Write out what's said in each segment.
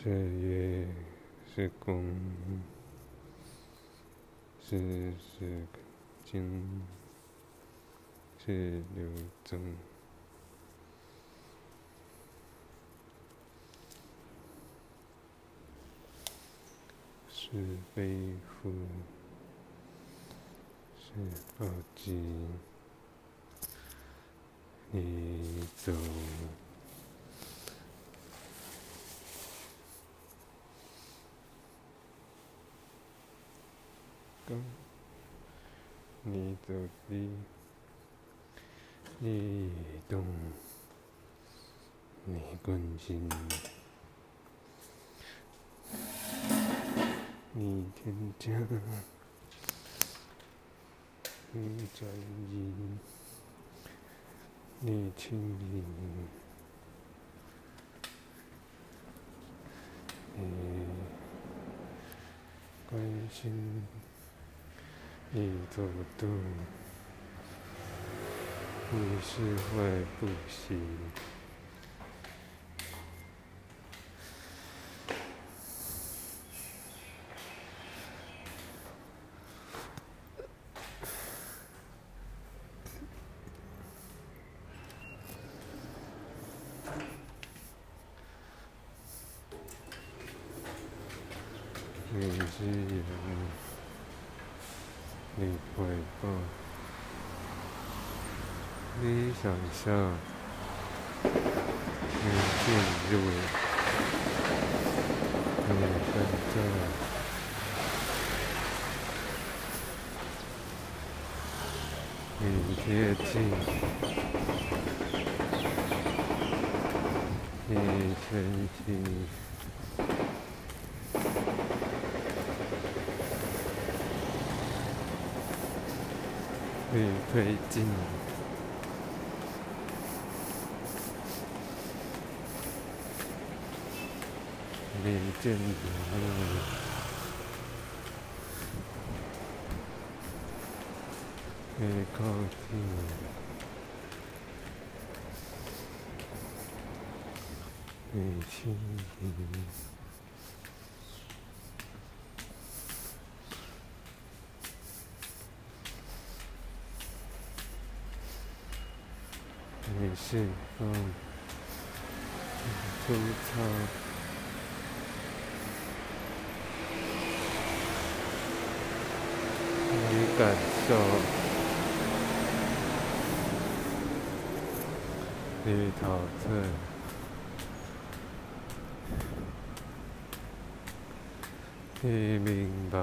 是月，是公，是是经，是流增，是背负，是抱紧，你走。你走的，你动，你关心，你添加，你在意，你亲密，你关心。你走动，你是会不行。你是人。你回报，你想象，你进入，你存在，你贴近，你前进。你推进，你进入，你靠近，你亲是嗯，粗糙，你感受，你陶醉，你明白，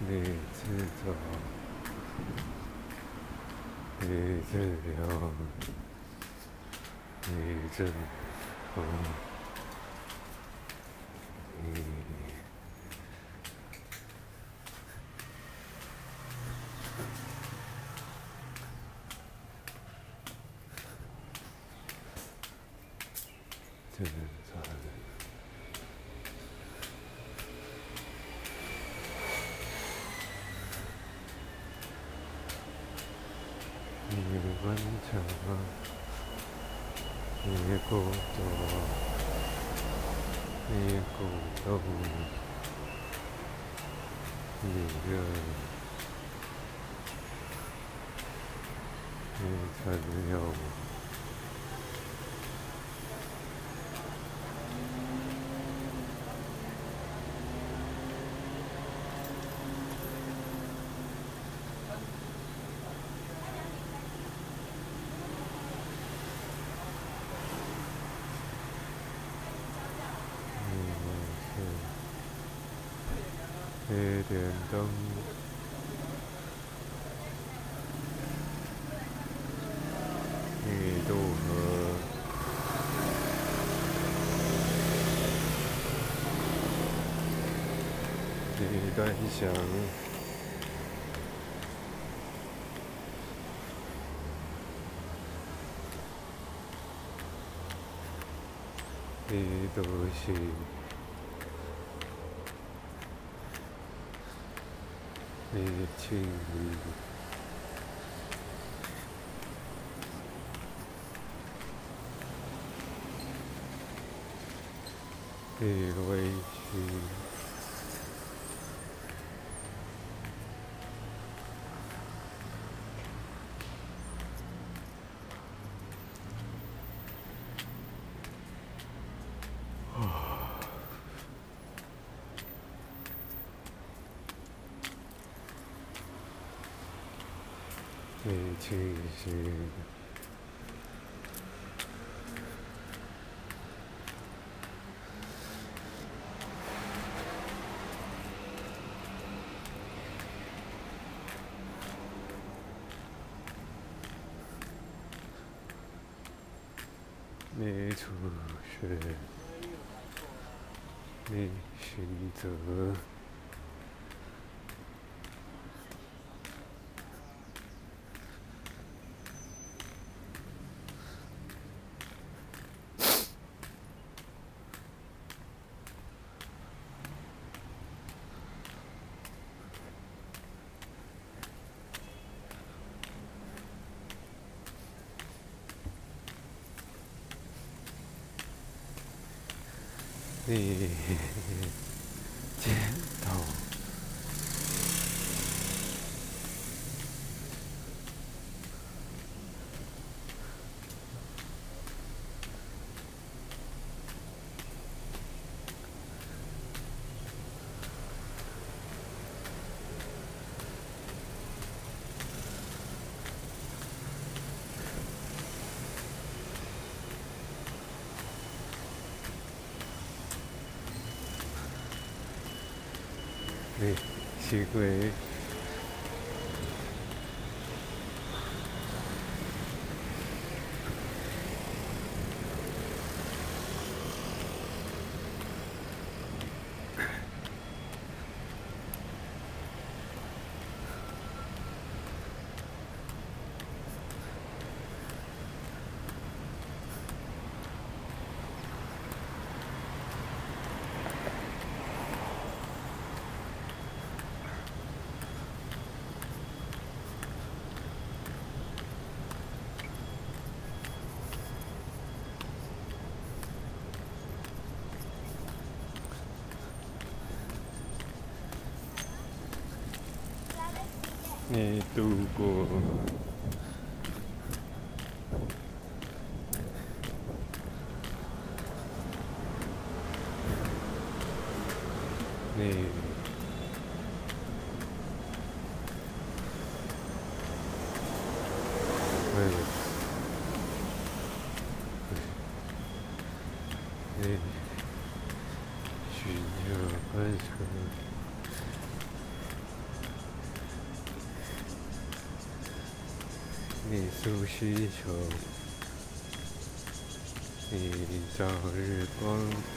你知道。 잊으렴 잊으렴 이 꽃도 이 꽃도 이별 이 달려오고. 你独行。你轻易，的委屈。你初学，你选择。你 qui 是会。你度过，你，需求，你早日光。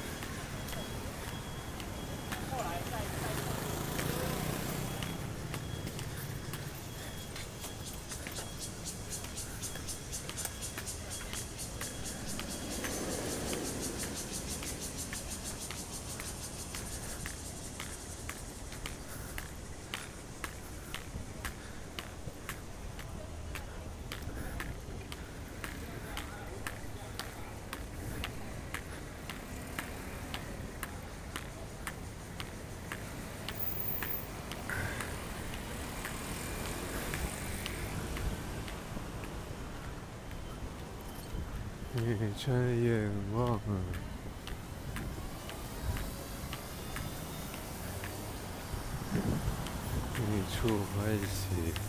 你睁眼望，你出欢喜。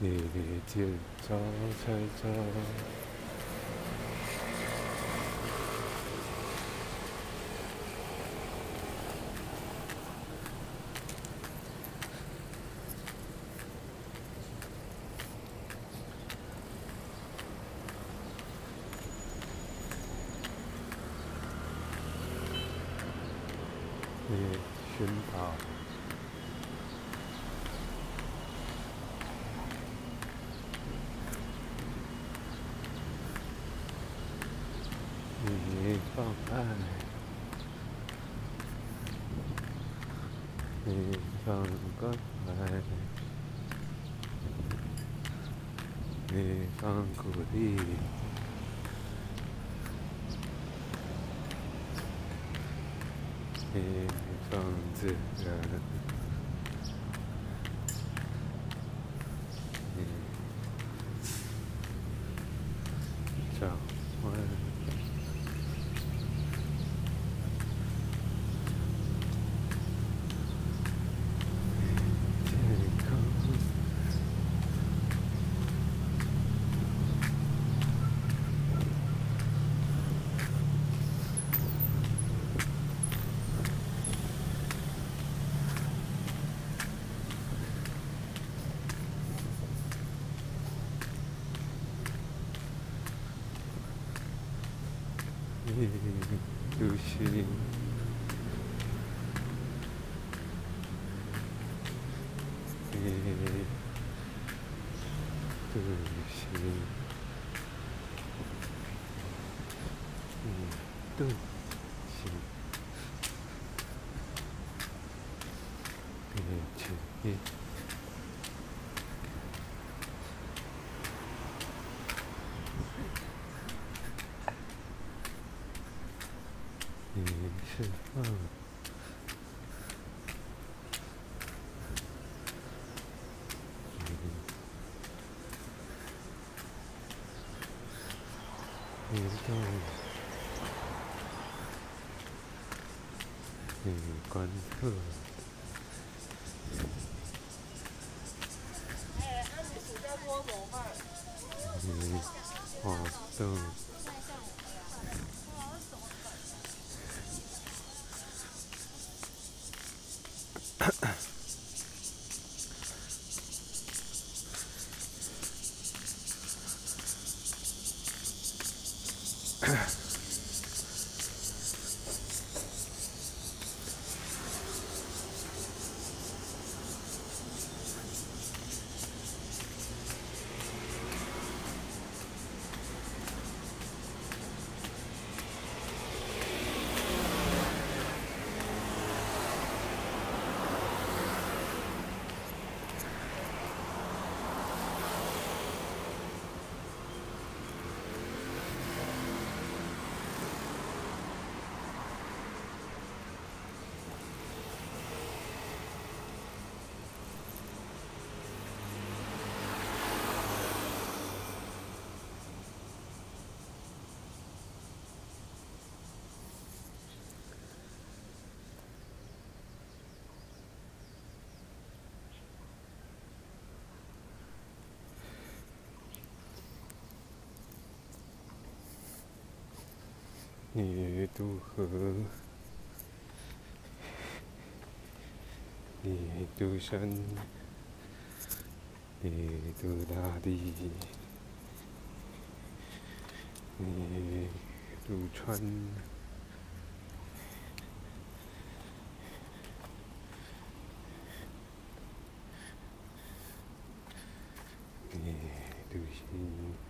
你见招财招。你你放鼓励。你放自然，你转换，健康，你有心。你的心，你的心，别介意。你释放，你你动，你观测，你活动。你渡河，你渡山，你渡大地，你渡川，你渡心。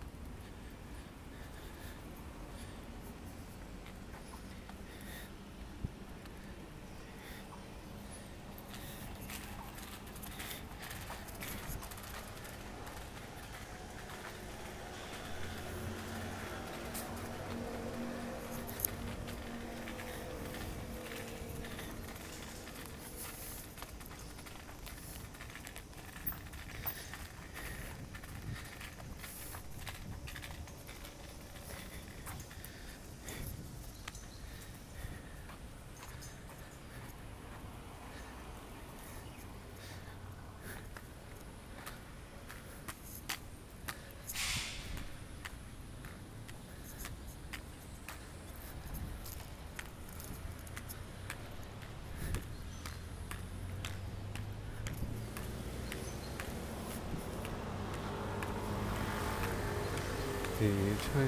吹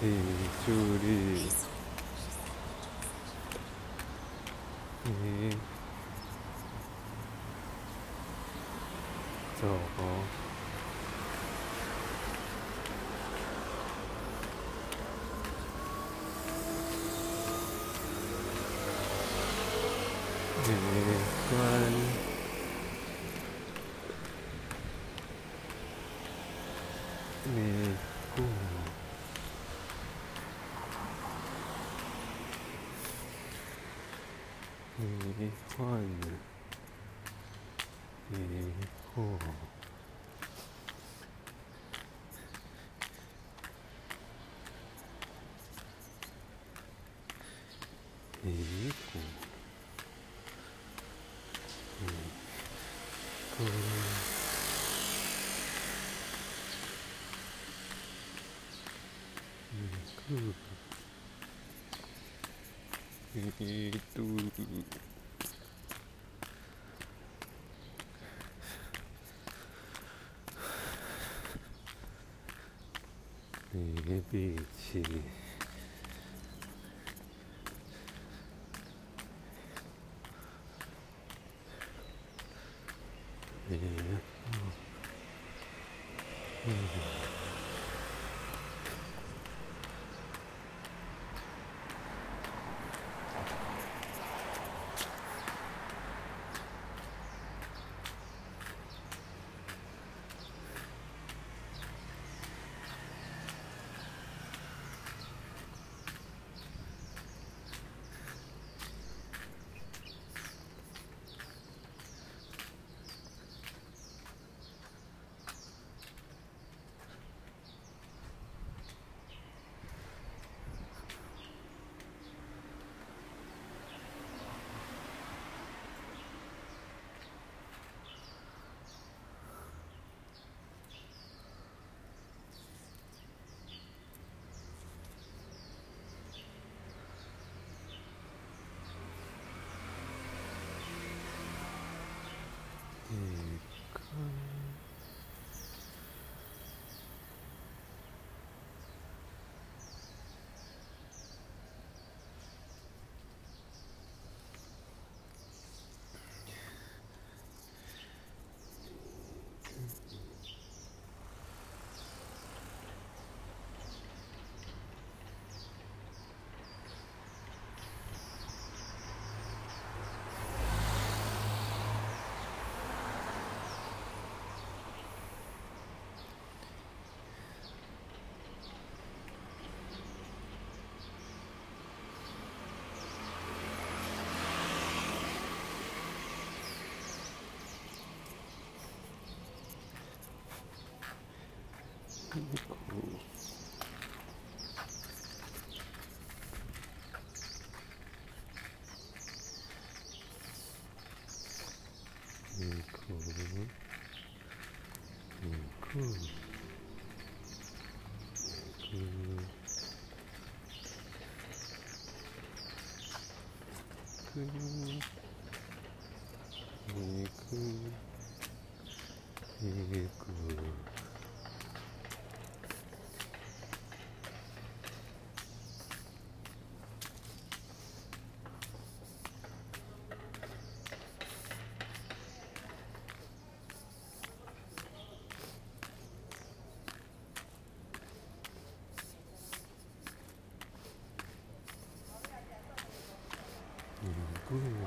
你助力，你没破。嗯，嗯，一度，一闭气。Mm-hmm. 嗯，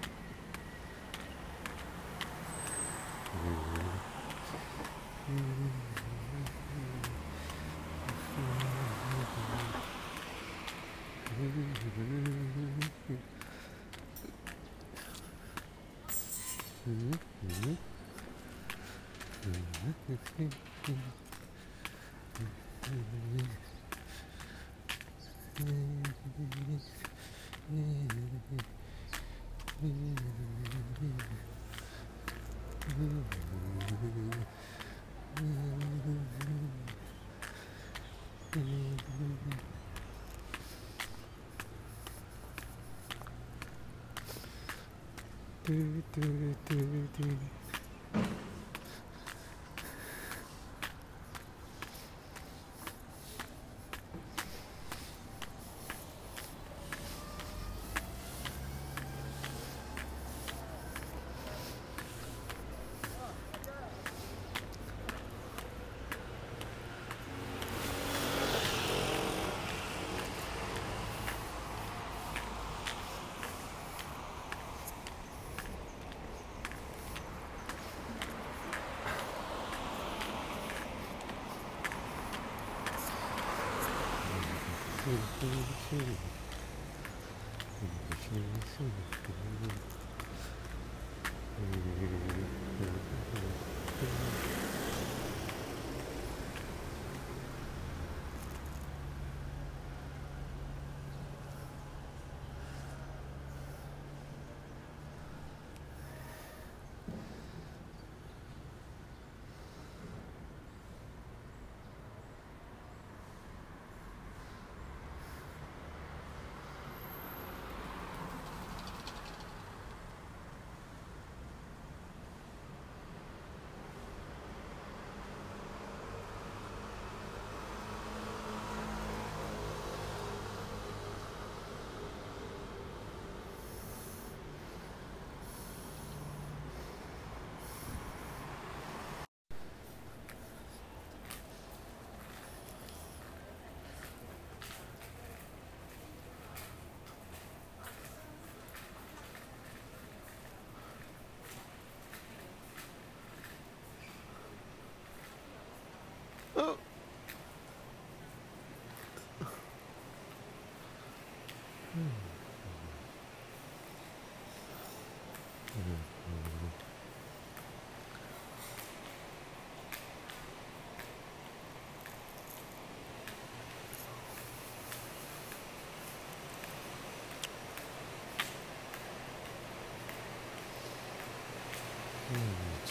嘟嘟嘟嘟。嗯，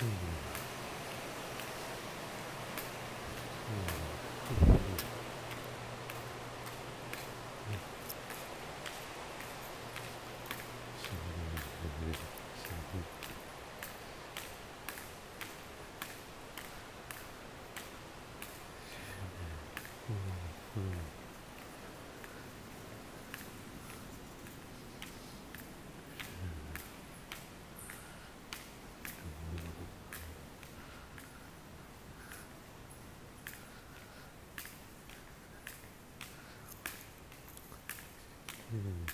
そういうそういううん。Mm-hmm.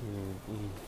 嗯嗯。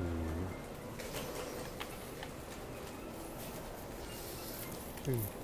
嗯。对。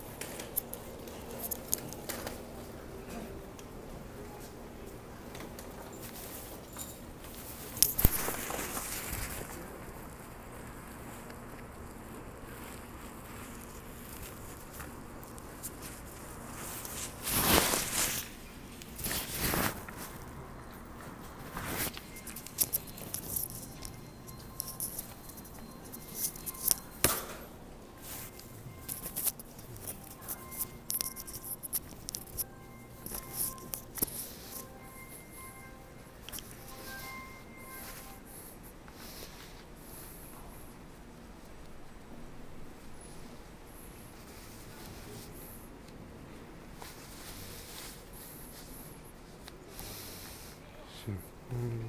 嗯。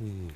うん。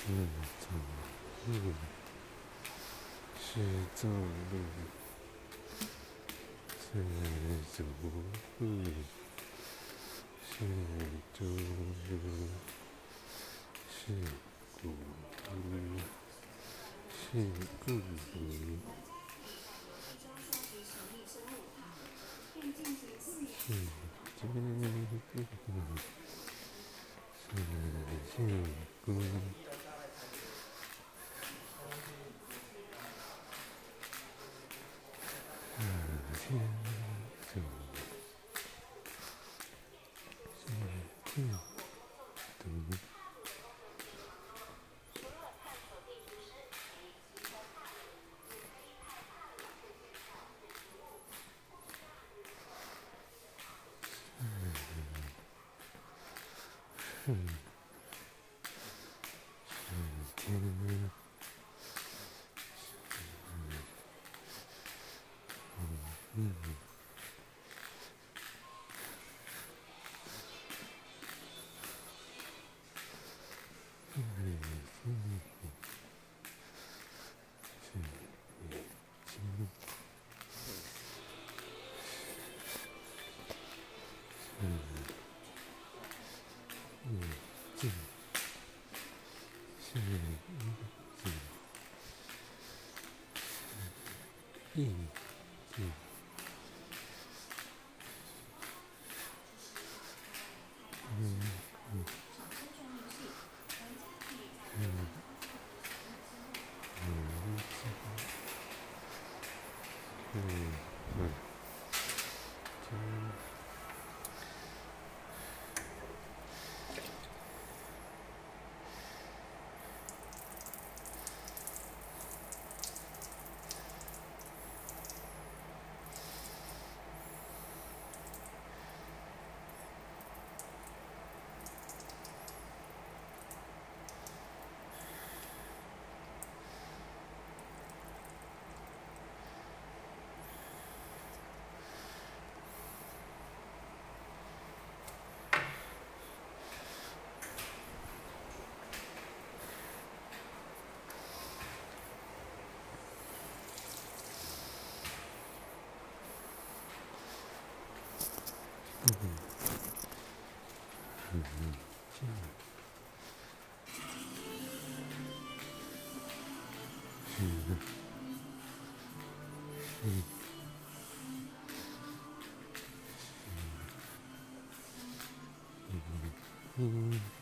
是走路，是走路，是走路，是走路，是走路，是走路。一一。嗯嗯嗯嗯嗯嗯嗯。嗯嗯嗯嗯嗯嗯嗯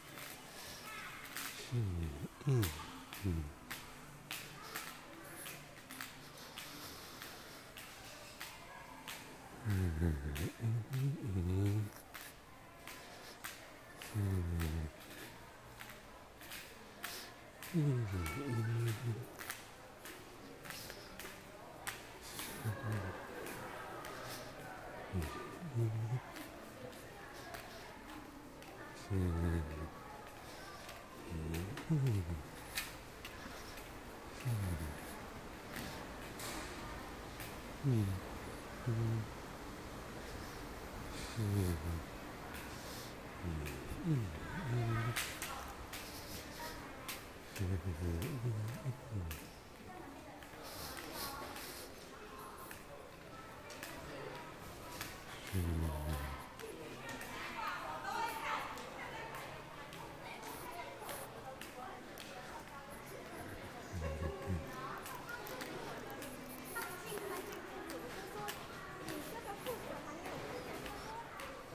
Mm-hmm.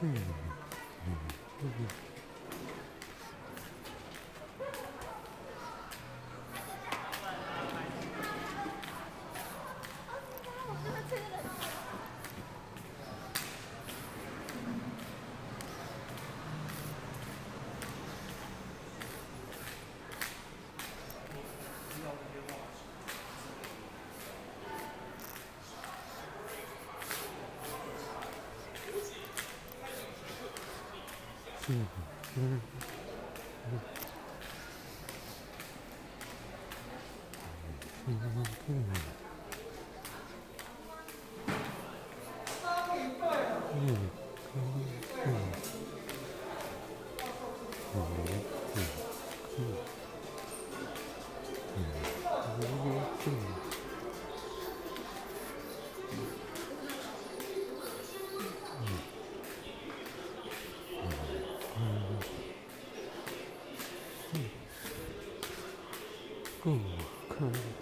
Hmm. Mm-hmm. そうか。